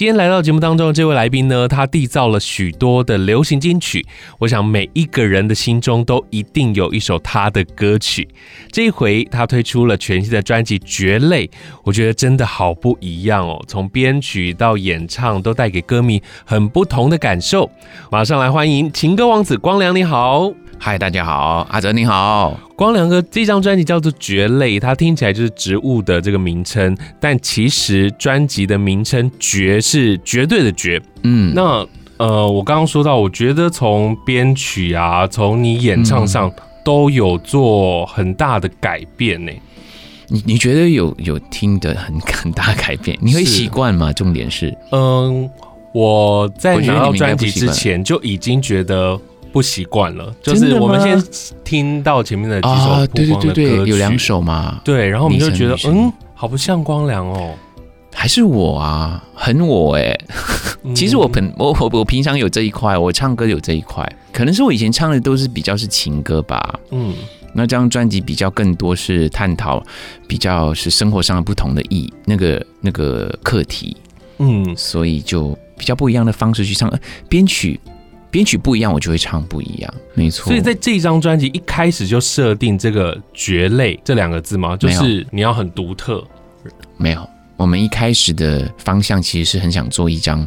今天来到节目当中的这位来宾呢，他缔造了许多的流行金曲，我想每一个人的心中都一定有一首他的歌曲。这一回他推出了全新的专辑《绝类》，我觉得真的好不一样哦，从编曲到演唱都带给歌迷很不同的感受。马上来欢迎情歌王子光良，你好。嗨，大家好，阿哲你好，光良哥，这张专辑叫做《蕨类》，它听起来就是植物的这个名称，但其实专辑的名称“蕨”是绝对的“蕨”。嗯，那呃，我刚刚说到，我觉得从编曲啊，从你演唱上都有做很大的改变呢。你你觉得有有听得很很大改变？你会习惯吗？重点是，嗯，我在拿到专辑之前就已经觉得。不习惯了，就是我们先听到前面的几首啊、对对对对，有两首嘛，对，然后我们就觉得，嗯，好不像光良哦，还是我啊，很我哎、欸，其实我平我我我平常有这一块，我唱歌有这一块，可能是我以前唱的都是比较是情歌吧，嗯，那这张专辑比较更多是探讨比较是生活上的不同的意那个那个课题，嗯，所以就比较不一样的方式去唱，编曲。编曲不一样，我就会唱不一样，没错。所以在这张专辑一开始就设定这个“蕨类”这两个字吗？就是你要很独特。没有，我们一开始的方向其实是很想做一张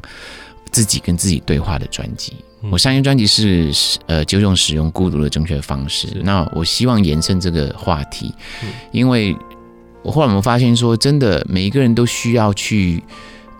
自己跟自己对话的专辑。嗯、我上一张专辑是呃九种使用孤独的正确方式，那我希望延伸这个话题，嗯、因为我后来我们发现说，真的每一个人都需要去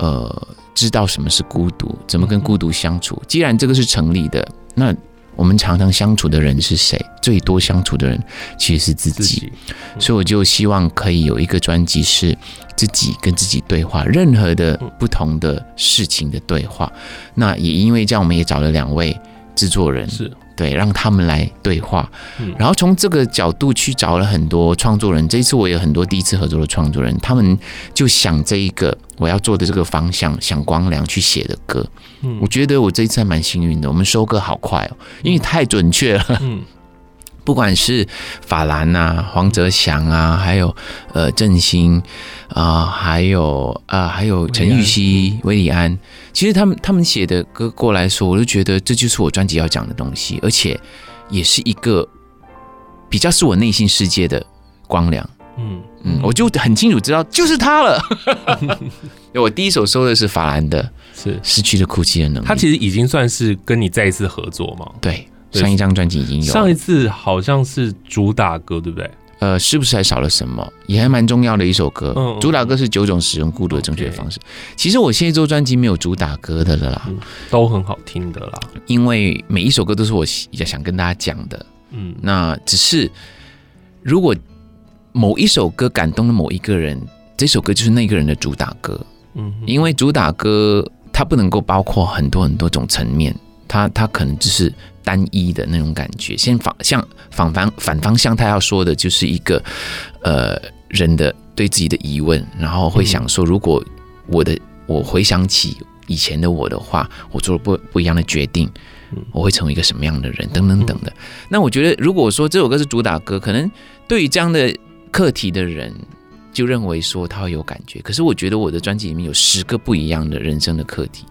呃。知道什么是孤独，怎么跟孤独相处。既然这个是成立的，那我们常常相处的人是谁？最多相处的人其实是自己。自己嗯、所以我就希望可以有一个专辑是自己跟自己对话，任何的不同的事情的对话。那也因为这样，我们也找了两位制作人。是。对，让他们来对话，然后从这个角度去找了很多创作人。这一次我有很多第一次合作的创作人，他们就想这一个我要做的这个方向，想光良去写的歌。嗯，我觉得我这一次还蛮幸运的，我们收歌好快哦，因为太准确了。嗯。不管是法兰啊、黄泽祥啊，还有呃郑兴啊，还有啊，还有陈玉熙、韦礼安，其实他们他们写的歌过来说，我就觉得这就是我专辑要讲的东西，而且也是一个比较是我内心世界的光亮。嗯嗯，我就很清楚知道就是他了。我第一首收的是法兰的，是失去了哭泣的能力。他其实已经算是跟你再一次合作嘛？对。上一张专辑已经有，上一次好像是主打歌，对不对？呃，是不是还少了什么？也还蛮重要的一首歌。嗯，主打歌是九种使用孤独的正确方式。其实我现在做专辑没有主打歌的了啦，都很好听的啦。因为每一首歌都是我想跟大家讲的。嗯，那只是如果某一首歌感动了某一个人，这首歌就是那个人的主打歌。嗯，因为主打歌它不能够包括很多很多种层面。他他可能只是单一的那种感觉，先反向反方反方向，他要说的就是一个呃人的对自己的疑问，然后会想说，如果我的我回想起以前的我的话，我做了不不一样的决定，我会成为一个什么样的人，等等等的。那我觉得，如果说这首歌是主打歌，可能对于这样的课题的人，就认为说他会有感觉。可是我觉得我的专辑里面有十个不一样的人生的课题，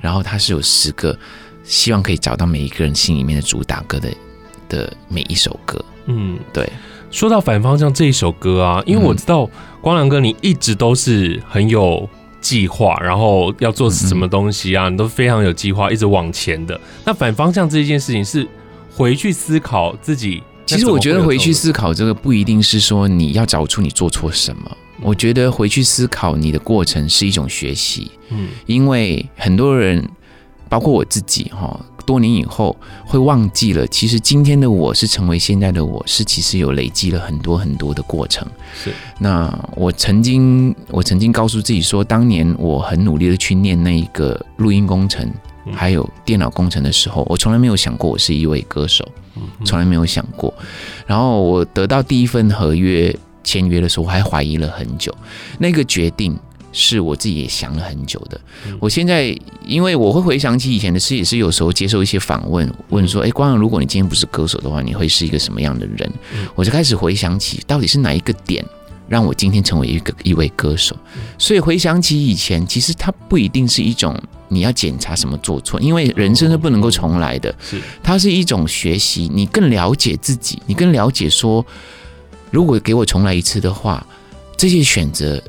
然后它是有十个。希望可以找到每一个人心里面的主打歌的的每一首歌。嗯，对。说到反方向这一首歌啊，因为我知道光良哥你一直都是很有计划，然后要做什么东西啊，你都非常有计划，一直往前的。那反方向这一件事情是回去思考自己。其实我觉得回去思考这个不一定是说你要找出你做错什么，我觉得回去思考你的过程是一种学习。嗯，因为很多人。包括我自己哈，多年以后会忘记了，其实今天的我是成为现在的我，是其实有累积了很多很多的过程。是，那我曾经我曾经告诉自己说，当年我很努力的去念那一个录音工程，还有电脑工程的时候，我从来没有想过我是一位歌手，从来没有想过。然后我得到第一份合约签约的时候，我还怀疑了很久。那个决定是我自己也想了很久的。我现在因为我会回想起以前的事，也是有时候接受一些访问，问说：“哎，光阳，如果你今天不是歌手的话，你会是一个什么样的人？”我就开始回想起，到底是哪一个点让我今天成为一个一位歌手。所以回想起以前，其实它不一定是一种你要检查什么做错，因为人生是不能够重来的。是，它是一种学习，你更了解自己，你更了解说，如果给我重来一次的话，这些选择。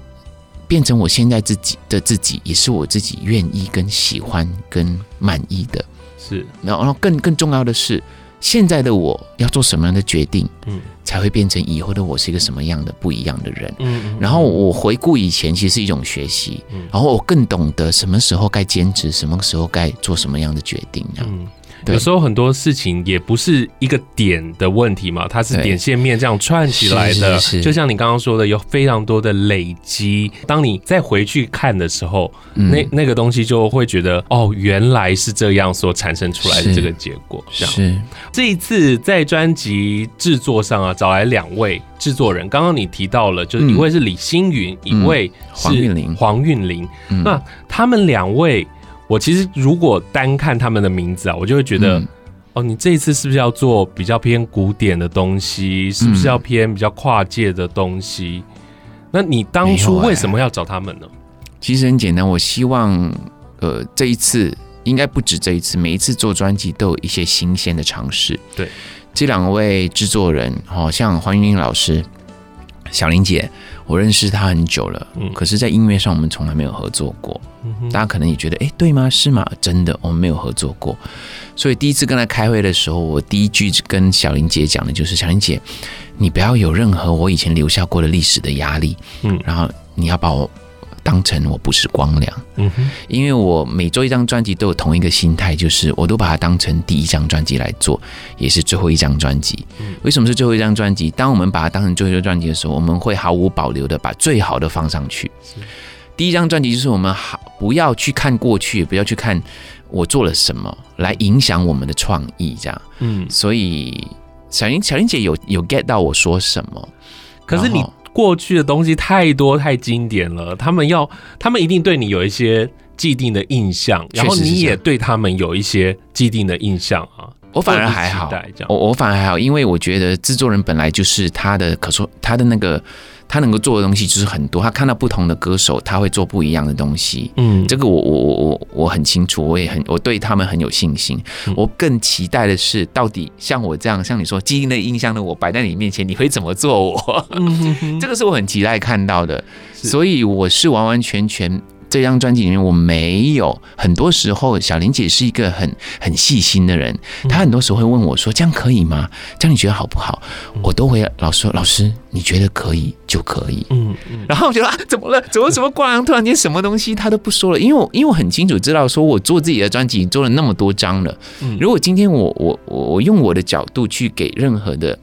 变成我现在自己的自己，也是我自己愿意、跟喜欢、跟满意的。是，然后，更更重要的是，现在的我要做什么样的决定，嗯，才会变成以后的我是一个什么样的不一样的人。嗯，嗯，然后我回顾以前，其实是一种学习。嗯，然后我更懂得什么时候该坚持，什么时候该做什么样的决定。嗯。有时候很多事情也不是一个点的问题嘛，它是点线面这样串起来的。就像你刚刚说的，有非常多的累积。当你再回去看的时候，那那个东西就会觉得，哦，原来是这样所产生出来的这个结果。这样。是这一次在专辑制作上啊，找来两位制作人。刚刚你提到了，就是一位是李星云，一位是黄韵玲。黄韵玲，那他们两位。我其实如果单看他们的名字啊，我就会觉得，嗯、哦，你这一次是不是要做比较偏古典的东西？是不是要偏比较跨界的东西？嗯、那你当初为什么要找他们呢？其实很简单，我希望，呃，这一次应该不止这一次，每一次做专辑都有一些新鲜的尝试。对，这两位制作人，好像黄韵玲老师、小林姐。我认识她很久了，嗯，可是，在音乐上我们从来没有合作过。大家可能也觉得，哎，对吗？是吗？真的，我们没有合作过。所以第一次跟她开会的时候，我第一句跟小林姐讲的就是：小林姐，你不要有任何我以前留下过的历史的压力，嗯，然后你要把我。当成我不是光良，嗯哼，因为我每做一张专辑都有同一个心态，就是我都把它当成第一张专辑来做，也是最后一张专辑。为什么是最后一张专辑？当我们把它当成最后一张专辑的时候，我们会毫无保留的把最好的放上去。第一张专辑就是我们好不要去看过去，也不要去看我做了什么来影响我们的创意，这样。嗯，所以小林小林姐有有 get 到我说什么？可是你。过去的东西太多太经典了，他们要，他们一定对你有一些既定的印象，然后你也对他们有一些既定的印象啊。我反而还好，我我反而还好，因为我觉得制作人本来就是他的，可说他的那个。他能够做的东西就是很多，他看到不同的歌手，他会做不一样的东西。嗯，这个我我我我我很清楚，我也很我对他们很有信心。嗯、我更期待的是，到底像我这样，像你说基因的印象的我摆在你面前，你会怎么做我？这个是我很期待看到的，所以我是完完全全。这张专辑里面，我没有很多时候，小林姐是一个很很细心的人，她很多时候会问我说：“这样可以吗？这样你觉得好不好？”我都会老说：“老师，你觉得可以就可以。”嗯嗯。然后我觉得啊，怎么了？怎么什么挂羊突然间什么东西他都不说了？因为我因为我很清楚知道，说我做自己的专辑做了那么多张了，如果今天我我我用我的角度去给任何的。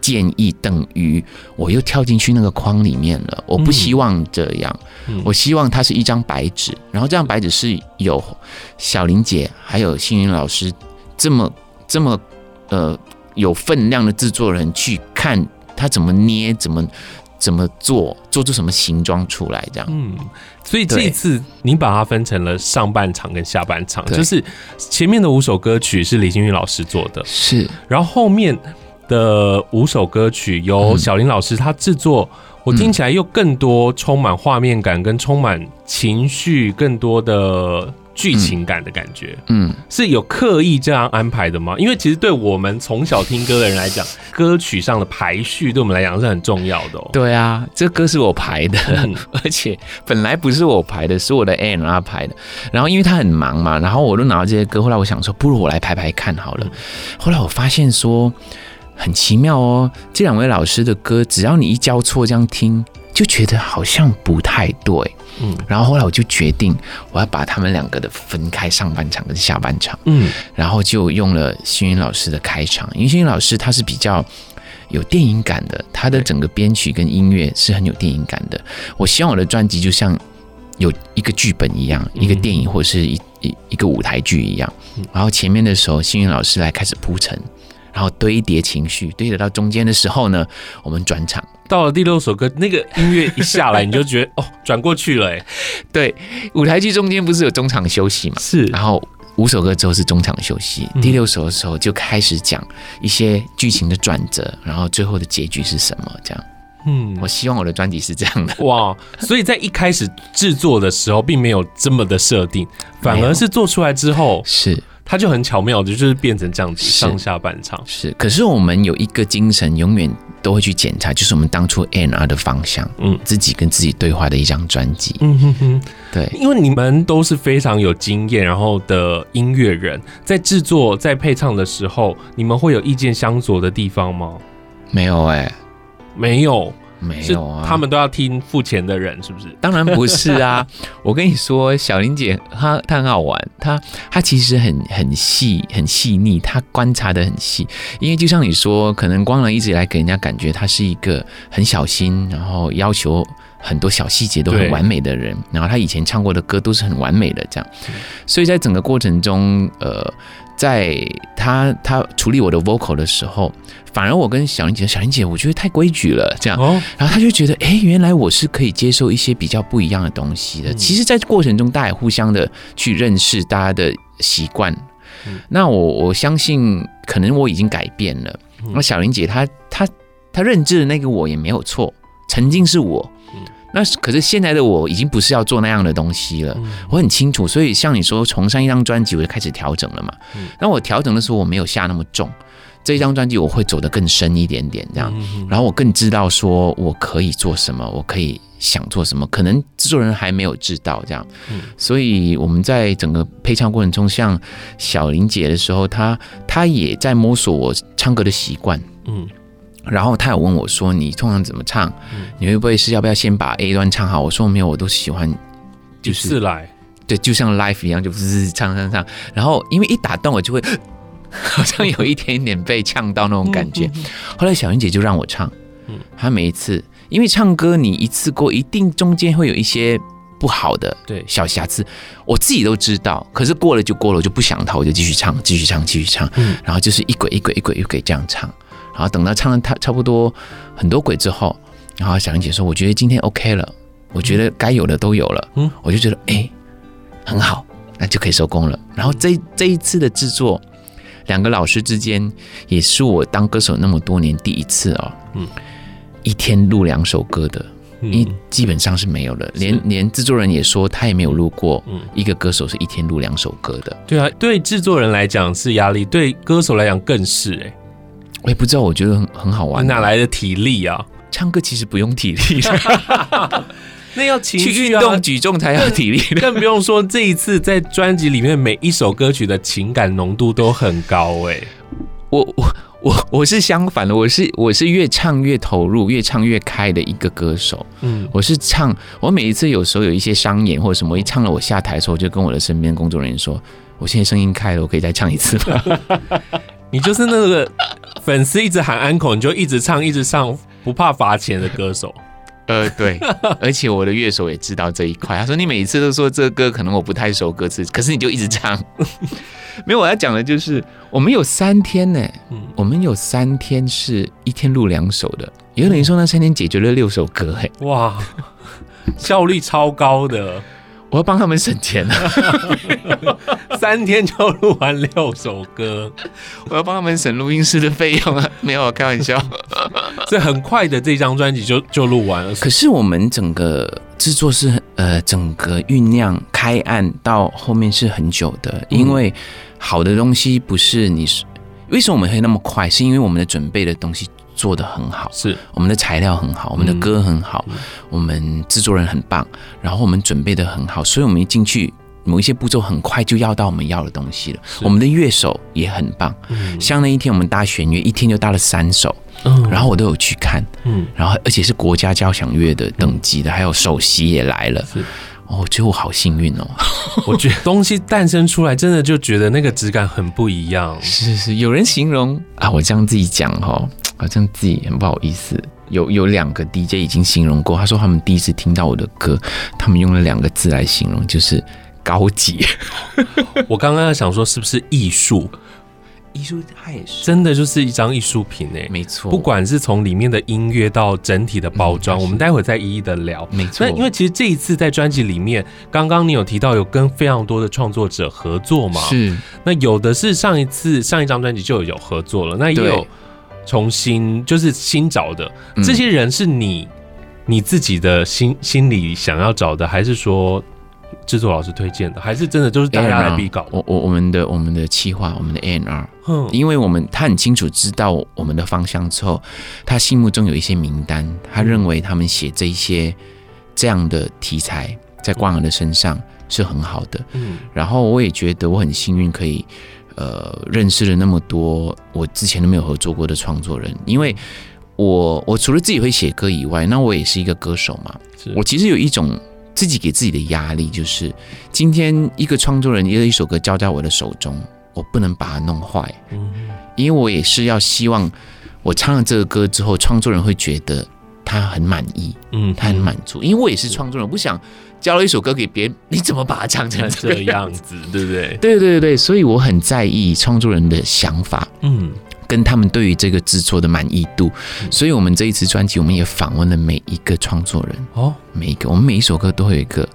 建议等于我又跳进去那个框里面了，我不希望这样，我希望它是一张白纸，然后这张白纸是有小林姐还有幸运老师这么这么呃有分量的制作人去看他怎么捏，怎么怎么做，做出什么形状出来这样。嗯，所以这一次您把它分成了上半场跟下半场，就是前面的五首歌曲是李星云老师做的，是，然后后面。的五首歌曲由小林老师他制作，我听起来又更多充满画面感跟充满情绪，更多的剧情感的感觉。嗯，是有刻意这样安排的吗？因为其实对我们从小听歌的人来讲，歌曲上的排序对我们来讲是很重要的哦。对啊，这歌是我排的，而且本来不是我排的，是我的 A&R 排的。然后因为他很忙嘛，然后我都拿到这些歌，后来我想说，不如我来排排看好了。后来我发现说。很奇妙哦，这两位老师的歌，只要你一交错这样听，就觉得好像不太对。嗯，然后后来我就决定，我要把他们两个的分开上半场跟下半场。嗯，然后就用了星云老师的开场，因为星云老师他是比较有电影感的，他的整个编曲跟音乐是很有电影感的。我希望我的专辑就像有一个剧本一样，一个电影或是一一一个舞台剧一样。然后前面的时候，星云老师来开始铺陈。然后堆叠情绪，堆叠到中间的时候呢，我们转场。到了第六首歌，那个音乐一下来，你就觉得哦，转过去了哎。对，舞台剧中间不是有中场休息嘛？是。然后五首歌之后是中场休息，嗯、第六首的时候就开始讲一些剧情的转折，然后最后的结局是什么？这样。嗯，我希望我的专辑是这样的。哇，所以在一开始制作的时候，并没有这么的设定，反而是做出来之后是。它就很巧妙的，就是变成这样子上下半场是。可是我们有一个精神，永远都会去检查，就是我们当初 N R 的方向，嗯，自己跟自己对话的一张专辑，嗯哼哼，对，因为你们都是非常有经验，然后的音乐人，在制作、在配唱的时候，你们会有意见相左的地方吗？没有哎、欸，没有。没有啊，他们都要听付钱的人，是不是？当然不是啊！我跟你说，小林姐她她很好玩，她她其实很很细很细腻，她观察的很细。因为就像你说，可能光良一直以来给人家感觉他是一个很小心，然后要求很多小细节都很完美的人。然后他以前唱过的歌都是很完美的，这样。所以在整个过程中，呃。在他他处理我的 vocal 的时候，反而我跟小林姐，小林姐，我觉得太规矩了，这样，然后他就觉得，哎，原来我是可以接受一些比较不一样的东西的。其实，在过程中，大家也互相的去认识大家的习惯。那我我相信，可能我已经改变了。那小林姐她，她她她认知的那个我也没有错，曾经是我。那可是现在的我已经不是要做那样的东西了，我很清楚。所以像你说，从上一张专辑我就开始调整了嘛。那我调整的时候我没有下那么重，这一张专辑我会走得更深一点点这样。然后我更知道说我可以做什么，我可以想做什么，可能制作人还没有知道这样。所以我们在整个配唱过程中，像小林姐的时候，她她也在摸索我唱歌的习惯。嗯。然后他有问我说：“你通常怎么唱？你会不会是要不要先把 A 段唱好？”我说：“没有，我都喜欢就是自来，对，就像 life 一样，就是唱唱唱。然后因为一打断，我就会 好像有一点点被呛到那种感觉。后来小云姐就让我唱，她每一次因为唱歌，你一次过一定中间会有一些不好的对小瑕疵，我自己都知道。可是过了就过了，我就不想逃，我就继续唱，继续唱，继续唱。然后就是一轨一轨一轨一轨这样唱。”然后等到唱了他差不多很多轨之后，然后小玲姐说：“我觉得今天 OK 了，我觉得该有的都有了。”嗯，我就觉得哎，很好，那就可以收工了。然后这这一次的制作，两个老师之间也是我当歌手那么多年第一次哦。嗯，一天录两首歌的，因为基本上是没有了，连连制作人也说他也没有录过。嗯，一个歌手是一天录两首歌的。对啊，对制作人来讲是压力，对歌手来讲更是哎。我也不知道，我觉得很很好玩。哪来的体力啊？唱歌其实不用体力，那要情绪、啊、去运动举重才要体力。更不用说这一次在专辑里面每一首歌曲的情感浓度都很高哎、欸。我我我我是相反的，我是我是越唱越投入，越唱越开的一个歌手。嗯，我是唱，我每一次有时候有一些商演或者什么，一唱了我下台的时候，我就跟我的身边工作人员说：“我现在声音开了，我可以再唱一次吗？” 你就是那个粉丝一直喊安可，你就一直唱一直唱，不怕罚钱的歌手。呃，对，而且我的乐手也知道这一块。他说：“你每一次都说这个歌可能我不太熟歌词，可是你就一直唱。”没有，我要讲的就是我们有三天呢，嗯，我们有三天是一天录两首的，也等于说那三天解决了六首歌，哎，哇，效率超高的。我要帮他们省钱啊！三天就录完六首歌，我要帮他们省录音师的费用啊！没有，开玩笑。这很快的这张专辑就就录完了。可是我们整个制作是呃，整个酝酿开案到后面是很久的，因为好的东西不是你是为什么我们会那么快？是因为我们的准备的东西。做的很好，是。我们的材料很好，我们的歌很好，嗯、我们制作人很棒，然后我们准备的很好，所以我们一进去，某一些步骤很快就要到我们要的东西了。我们的乐手也很棒，嗯、像那一天我们搭弦乐，一天就搭了三首，嗯、然后我都有去看，嗯，然后而且是国家交响乐的等级的，嗯、还有首席也来了，是。哦，我觉得我好幸运哦，我觉得东西诞生出来，真的就觉得那个质感很不一样。是是，有人形容。啊，我这样自己讲哈。好像自己很不好意思，有有两个 DJ 已经形容过，他说他们第一次听到我的歌，他们用了两个字来形容，就是高级。我刚刚在想说是不是艺术？艺术它也是真的就是一张艺术品哎，没错。不管是从里面的音乐到整体的包装，嗯、我们待会再一一的聊。没错。那因为其实这一次在专辑里面，刚刚你有提到有跟非常多的创作者合作嘛？是。那有的是上一次上一张专辑就有合作了，那也有重新就是新找的。这些人是你你自己的心心里想要找的，还是说？制作老师推荐的，还是真的就是大家来比稿？我我我们的我们的企划，我们的 A&R，嗯，因为我们他很清楚知道我们的方向之后，他心目中有一些名单，他认为他们写这一些这样的题材在光儿的身上是很好的。嗯，然后我也觉得我很幸运，可以呃认识了那么多我之前都没有合作过的创作人，因为我我除了自己会写歌以外，那我也是一个歌手嘛，我其实有一种。自己给自己的压力就是，今天一个创作人一个一首歌交在我的手中，我不能把它弄坏，嗯，因为我也是要希望我唱了这个歌之后，创作人会觉得他很满意，嗯，他很满足，因为我也是创作人，我不想交了一首歌给别人，你怎么把它唱成 这个样子，对不对？对对对，所以我很在意创作人的想法，嗯。跟他们对于这个制作的满意度，所以我们这一次专辑，我们也访问了每一个创作人哦，每一个，我们每一首歌都会有一个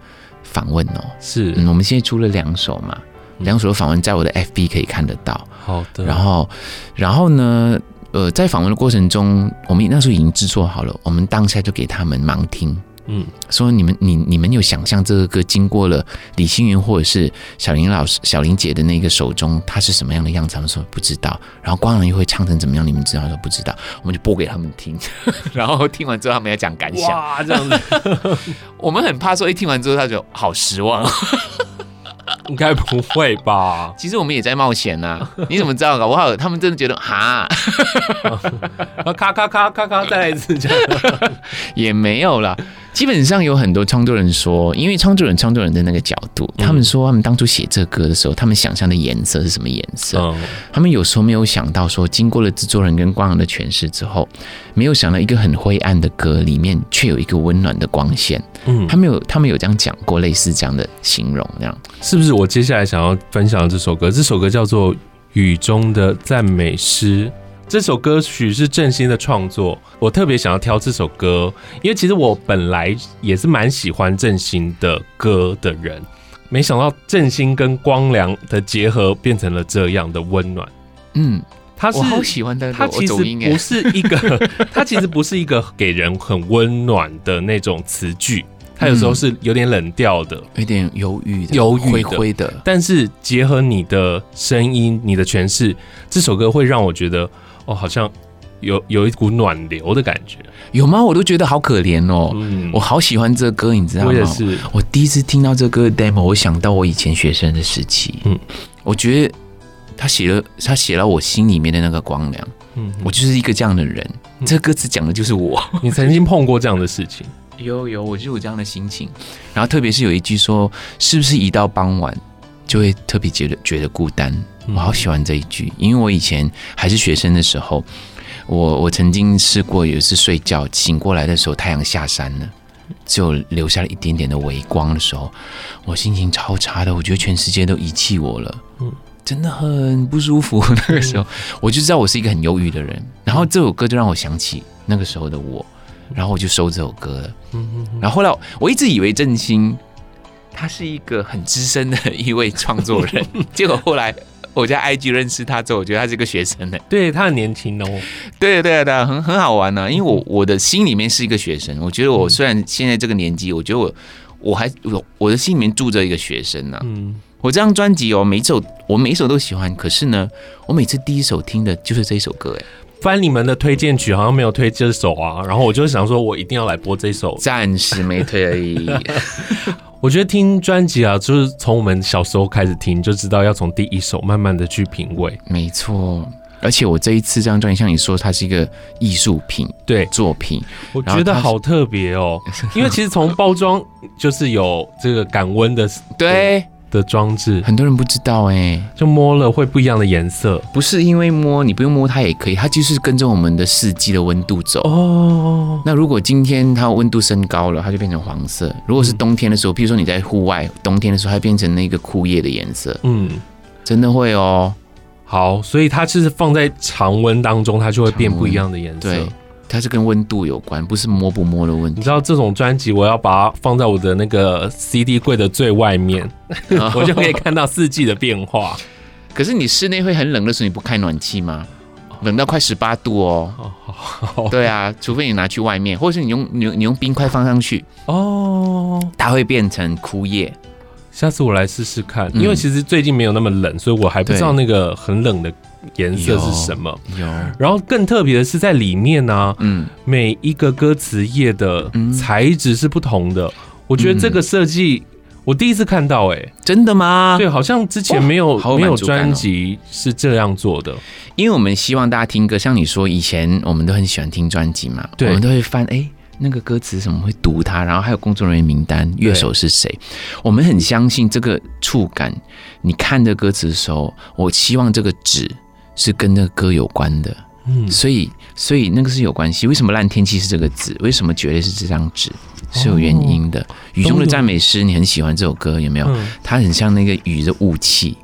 访问哦，是，嗯，我们现在出了两首嘛，两首的访问在我的 FB 可以看得到，好的，然后，然后呢，呃，在访问的过程中，我们那时候已经制作好了，我们当下就给他们盲听。嗯，说你们你你们有想象这个歌经过了李星云或者是小林老师小林姐的那个手中，它是什么样的样子？他们说不知道。然后光良又会唱成怎么样？你们知道？说不知道。我们就播给他们听，然后听完之后他们要讲感想。哇，这样子，我们很怕说一听完之后他就好失望。应该不会吧？其实我们也在冒险呐、啊。你怎么知道？搞不好他们真的觉得哈，咔咔咔咔咔，再来一次这样 也没有啦。基本上有很多创作人说，因为创作人创作人的那个角度，他们说他们当初写这歌的时候，他们想象的颜色是什么颜色？他们有时候没有想到说，经过了制作人跟光良的诠释之后，没有想到一个很灰暗的歌里面却有一个温暖的光线。嗯，他们有他们有这样讲过类似这样的形容，这样是不是？我接下来想要分享的这首歌，这首歌叫做《雨中的赞美诗》。这首歌曲是郑兴的创作，我特别想要挑这首歌，因为其实我本来也是蛮喜欢郑兴的歌的人，没想到郑兴跟光良的结合变成了这样的温暖。嗯，他是我好喜欢的，他其实不是一个，他其实不是一个给人很温暖的那种词句。他有时候是有点冷调的，有点忧郁的，忧郁灰灰的。但是结合你的声音、你的诠释，这首歌会让我觉得，哦，好像有有一股暖流的感觉，有吗？我都觉得好可怜哦。嗯，我好喜欢这歌，你知道吗？我也是。我第一次听到这歌的 demo，我想到我以前学生的时期。嗯，我觉得他写了，他写了我心里面的那个光良。嗯，我就是一个这样的人。这歌词讲的就是我。你曾经碰过这样的事情？有有，我就有这样的心情。然后特别是有一句说，是不是一到傍晚就会特别觉得觉得孤单？我好喜欢这一句，因为我以前还是学生的时候，我我曾经试过有一次睡觉醒过来的时候，太阳下山了，只有留下了一点点的微光的时候，我心情超差的，我觉得全世界都遗弃我了，嗯，真的很不舒服。那个时候，我就知道我是一个很忧郁的人。然后这首歌就让我想起那个时候的我。然后我就收这首歌了，然后后来我一直以为郑兴他是一个很资深的一位创作人，结果后来我在 IG 认识他之后，我觉得他是一个学生呢。对，他很年轻哦，对对对，很很好玩呢、啊。因为我我的心里面是一个学生，我觉得我虽然现在这个年纪，我觉得我我还我我的心里面住着一个学生呢、啊。嗯，我这张专辑哦，每一首我每一首都喜欢，可是呢，我每次第一首听的就是这一首歌，哎。翻你们的推荐曲，好像没有推这首啊，然后我就想说，我一定要来播这首，暂时没推而已。我觉得听专辑啊，就是从我们小时候开始听，就知道要从第一首慢慢的去品味。没错，而且我这一次这张专辑，像你说，它是一个艺术品，对作品，我觉得好特别哦，因为其实从包装就是有这个感温的，对。的装置，很多人不知道哎、欸，就摸了会不一样的颜色，不是因为摸，你不用摸它也可以，它就是跟着我们的四季的温度走。哦。那如果今天它温度升高了，它就变成黄色；如果是冬天的时候，譬如说你在户外，冬天的时候，它变成那个枯叶的颜色，嗯，真的会哦。好，所以它就是放在常温当中，它就会变不一样的颜色。对，它是跟温度有关，不是摸不摸的问题。你知道这种专辑，我要把它放在我的那个 CD 柜的最外面，我就可以看到四季的变化。可是你室内会很冷的时候，你不开暖气吗？冷到快十八度哦。哦，对啊，除非你拿去外面，或者是你用你你用冰块放上去哦，它会变成枯叶。下次我来试试看，因为其实最近没有那么冷，所以我还不知道那个很冷的颜色是什么。有，然后更特别的是在里面呢，嗯，每一个歌词页的材质是不同的。我觉得这个设计我第一次看到，哎，真的吗？对，好像之前没有没有专辑是这样做的。因为我们希望大家听歌，像你说以前我们都很喜欢听专辑嘛，我们都会翻哎。那个歌词什么会读它，然后还有工作人员名单，乐手是谁？我们很相信这个触感。你看这歌词的时候，我希望这个纸是跟那个歌有关的。嗯，所以所以那个是有关系。为什么烂天气是这个字？为什么绝对是这张纸？是有原因的。雨中的赞美诗，你很喜欢这首歌，有没有？它很像那个雨的雾气。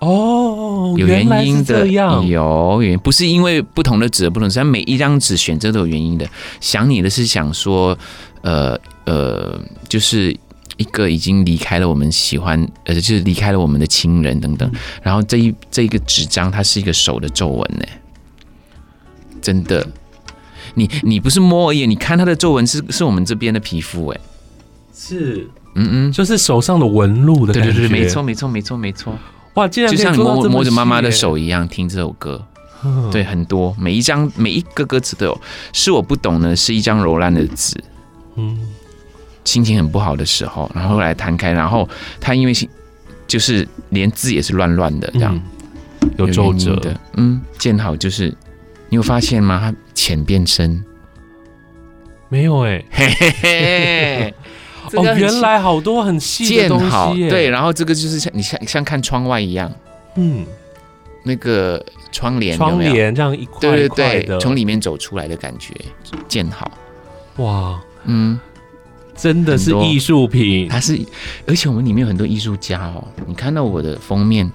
哦，有原因的，有原因，不是因为不同的纸不同，是每一张纸选择都有原因的。想你的是想说，呃呃，就是一个已经离开了我们喜欢，呃，就是离开了我们的亲人等等。然后这一这一个纸张，它是一个手的皱纹呢，真的，你你不是摸而已，你看它的皱纹是是我们这边的皮肤，哎，是，嗯嗯，就是手上的纹路的感觉，对对对，没错没错没错没错。哇，竟然就像你摸摸着妈妈的手一样听这首歌，嗯、对，很多。每一张每一个歌词都有。是我不懂呢，是一张柔烂的纸，嗯，心情很不好的时候，然后来弹开，然后他因为就是连字也是乱乱的，这样、嗯、有皱褶。的，嗯，见好就是你有发现吗？它浅变深，没有哎、欸，嘿嘿嘿。哦，原来好多很细的东西，对，然后这个就是像你像像看窗外一样，嗯，那个窗帘，窗帘这样一块一块的，对对对，从里面走出来的感觉，建好，哇，嗯，真的是艺术品，它是，而且我们里面有很多艺术家哦，你看到我的封面，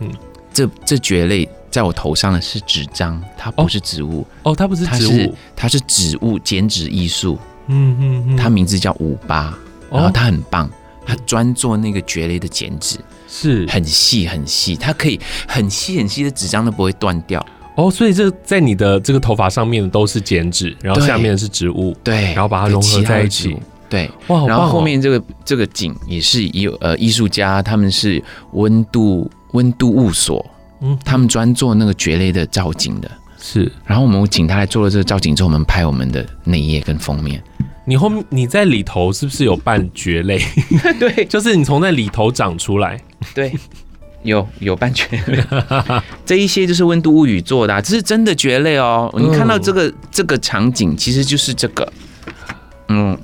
嗯，这这蕨类在我头上的是纸张，它不是植物，哦，它不是植物，它是植物剪纸艺术。嗯嗯嗯，它名字叫五八，然后它很棒，它专做那个蕨类的剪纸，是。很细很细，它可以很细很细的纸张都不会断掉。哦，所以这在你的这个头发上面都是剪纸，然后下面是植物，对，然后把它融合在一起，对，哇，然后后面这个这个景也是有呃艺术家，他们是温度温度物所，嗯，他们专做那个蕨类的造景的。是，然后我们请他来做了这个造景之后，我们拍我们的内页跟封面。你后面你在里头是不是有半蕨类？对，就是你从那里头长出来。对，有有半蕨类。这一些就是温度物语做的、啊，这是真的蕨类哦。你看到这个、嗯、这个场景，其实就是这个，嗯，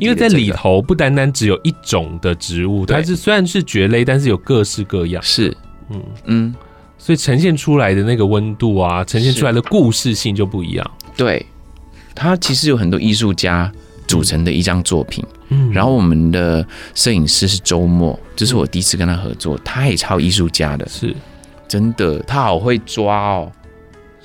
因为在里头不单单只有一种的植物，它是虽然是蕨类，但是有各式各样。是，嗯嗯。所以呈现出来的那个温度啊，呈现出来的故事性就不一样。对，它其实有很多艺术家组成的一张作品。嗯，然后我们的摄影师是周末，这是我第一次跟他合作，他也超艺术家的，是真的，他好会抓哦。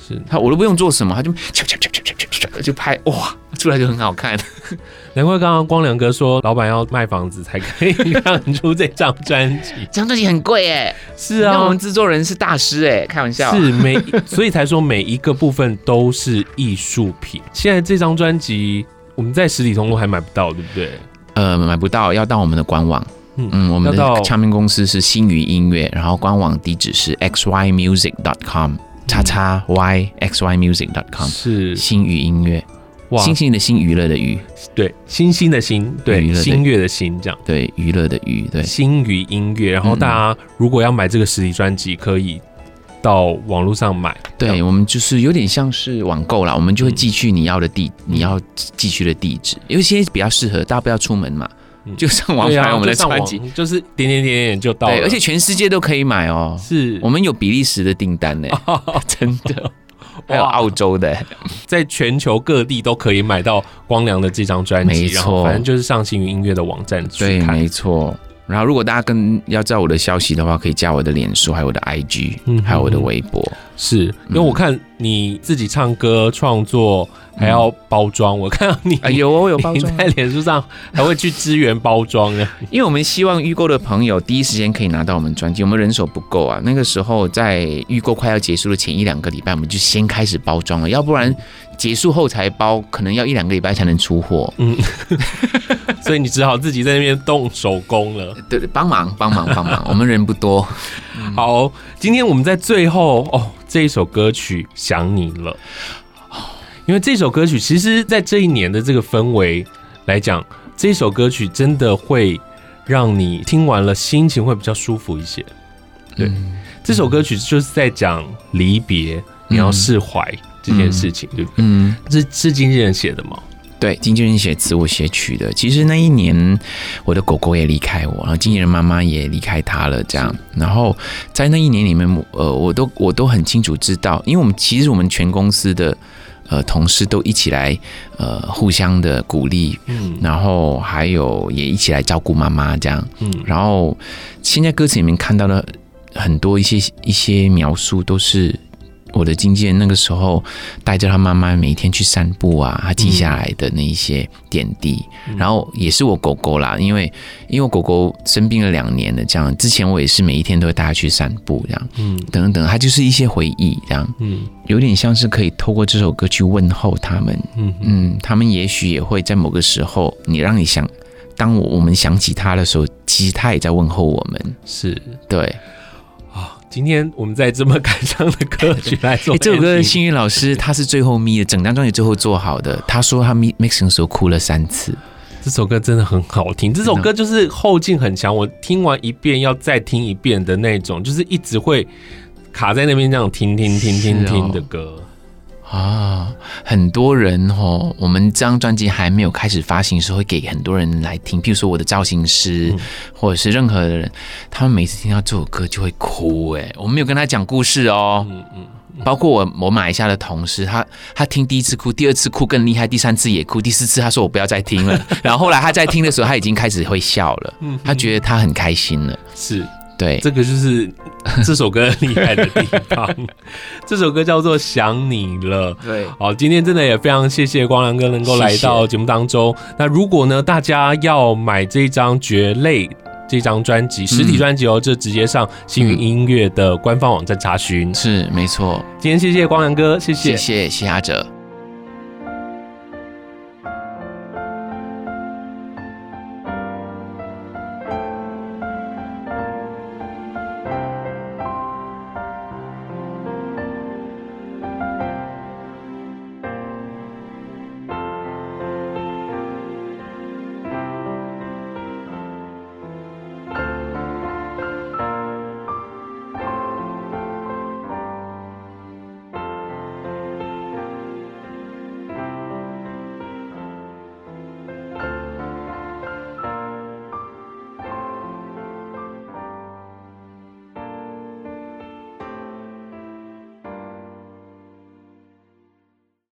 是他，我都不用做什么，他就悄悄悄悄悄悄就拍，哇，出来就很好看。难怪刚刚光良哥说，老板要卖房子才可以 让出这张专辑，这张专辑很贵哎。是啊，我们制作人是大师哎，开玩笑。是每，所以才说每一个部分都是艺术品。现在这张专辑我们在实体通路还买不到，对不对？呃，买不到，要到我们的官网。嗯嗯，我们的唱片公司是星宇音乐，然后官网地址是 xymusic.com，叉叉 y x y music dot com 是星宇音乐。哇，星星的星，娱乐的娱，对，星星的星，对，星月的星，这样，对，娱乐的娱，对，星宇音乐。然后大家如果要买这个实体专辑，可以到网络上买。对，我们就是有点像是网购啦，我们就会寄去你要的地，你要寄去的地址。有些比较适合，大家不要出门嘛，就上网买我们的专辑，就是点点点点就到了，而且全世界都可以买哦。是我们有比利时的订单呢，真的。还有澳洲的，在全球各地都可以买到光良的这张专辑。没错，反正就是上星云音乐的网站去看。对，没错。然后如果大家跟要知道我的消息的话，可以加我的脸书，还有我的 IG，嗯，还有我的微博。是因为我看你自己唱歌创作。还要包装，我看到你啊，有哦，有包装，在脸书上还会去支援包装呢。因为我们希望预购的朋友第一时间可以拿到我们专辑，我们人手不够啊。那个时候在预购快要结束的前一两个礼拜，我们就先开始包装了，要不然结束后才包，可能要一两个礼拜才能出货。嗯，所以你只好自己在那边动手工了。对，帮忙帮忙帮忙，我们人不多。好，今天我们在最后哦，这一首歌曲《想你了》。因为这首歌曲，其实，在这一年的这个氛围来讲，这首歌曲真的会让你听完了心情会比较舒服一些。对，嗯、这首歌曲就是在讲离别，你要释怀这件事情，嗯、对不对？嗯，是是经纪人写的吗？对，经纪人写词，我写曲的。其实那一年，我的狗狗也离开我，然后经纪人妈妈也离开他了，这样。然后在那一年里面，呃，我都我都很清楚知道，因为我们其实我们全公司的。呃，同事都一起来，呃，互相的鼓励，嗯，然后还有也一起来照顾妈妈这样，嗯，然后现在歌词里面看到的很多一些一些描述都是。我的经纪人那个时候带着他妈妈每天去散步啊，他记下来的那一些点滴，嗯、然后也是我狗狗啦，因为因为我狗狗生病了两年了，这样之前我也是每一天都会带它去散步，这样，嗯，等等，它就是一些回忆，这样，嗯，有点像是可以透过这首歌去问候他们，嗯嗯，他们也许也会在某个时候，你让你想，当我我们想起他的时候，其实他也在问候我们，是。对。今天我们在这么感伤的歌曲来做，这首歌幸运老师他是最后咪的，整张专辑最后做好的。他说他 mixing 的时候哭了三次。这首歌真的很好听，这首歌就是后劲很强，我听完一遍要再听一遍的那种，就是一直会卡在那边这样听听听听听的歌。啊，很多人哦，我们这张专辑还没有开始发行的时候，会给很多人来听。譬如说我的造型师，嗯、或者是任何的人，他们每次听到这首歌就会哭。哎，我没有跟他讲故事哦。嗯嗯，嗯包括我我马来西亚的同事，他他听第一次哭，第二次哭更厉害，第三次也哭，第四次他说我不要再听了。然后后来他在听的时候，他已经开始会笑了。嗯，他觉得他很开心了。是。对，这个就是 这首歌厉害的地方。这首歌叫做《想你了》。对，好，今天真的也非常谢谢光良哥能够来到节目当中。谢谢。那如果呢，大家要买这张《蕨类》这张专辑实体专辑哦，就直接上星云音乐的官方网站查询。是，没错。今天谢谢光良哥，谢谢，谢谢谢阿哲。